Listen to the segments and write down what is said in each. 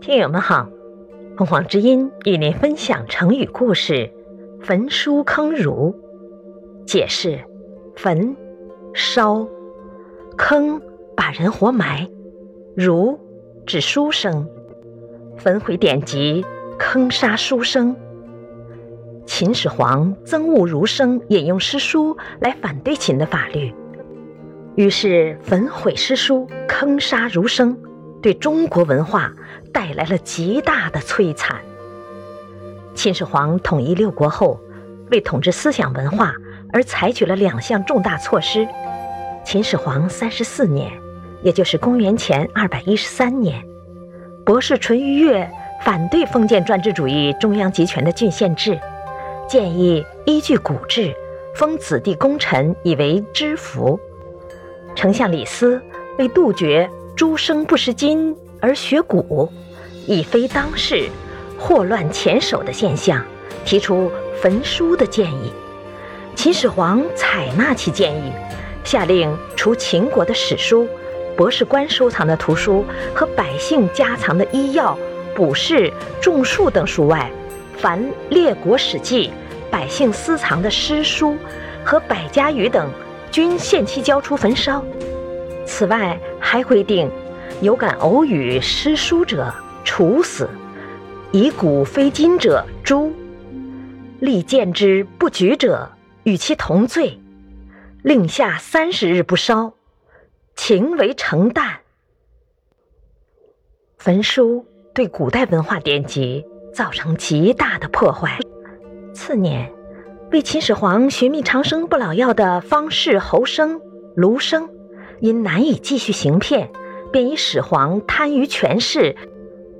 听友们好，凤凰之音与您分享成语故事“焚书坑儒”。解释：焚，烧；坑，把人活埋；儒，指书生。焚毁典籍，坑杀书生。秦始皇憎恶儒生引用诗书来反对秦的法律，于是焚毁诗书，坑杀儒生。对中国文化带来了极大的摧残。秦始皇统一六国后，为统治思想文化而采取了两项重大措施。秦始皇三十四年，也就是公元前二百一十三年，博士淳于越反对封建专制主义中央集权的郡县制，建议依据古制，封子弟功臣以为知府。丞相李斯为杜绝。诸生不识今而学古，以非当世，祸乱前手的现象，提出焚书的建议。秦始皇采纳其建议，下令除秦国的史书、博士官收藏的图书和百姓家藏的医药、卜筮、种树等书外，凡列国史记、百姓私藏的诗书和百家语等，均限期交出焚烧。此外，还规定，有敢偶语诗书者处死，以古非今者诛，立见之不举者与其同罪，令下三十日不烧，情为成旦。焚书对古代文化典籍造成极大的破坏。次年，为秦始皇寻觅长生不老药的方士侯生、卢生。因难以继续行骗，便以始皇贪于权势，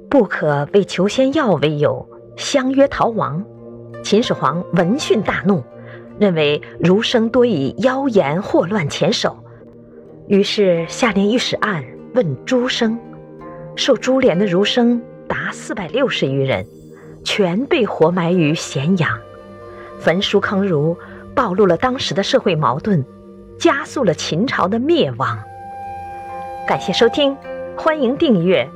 不可为求仙药为由，相约逃亡。秦始皇闻讯大怒，认为儒生多以妖言祸乱前手，于是下令御史案问诸生。受株连的儒生达四百六十余人，全被活埋于咸阳。焚书坑儒，暴露了当时的社会矛盾。加速了秦朝的灭亡。感谢收听，欢迎订阅。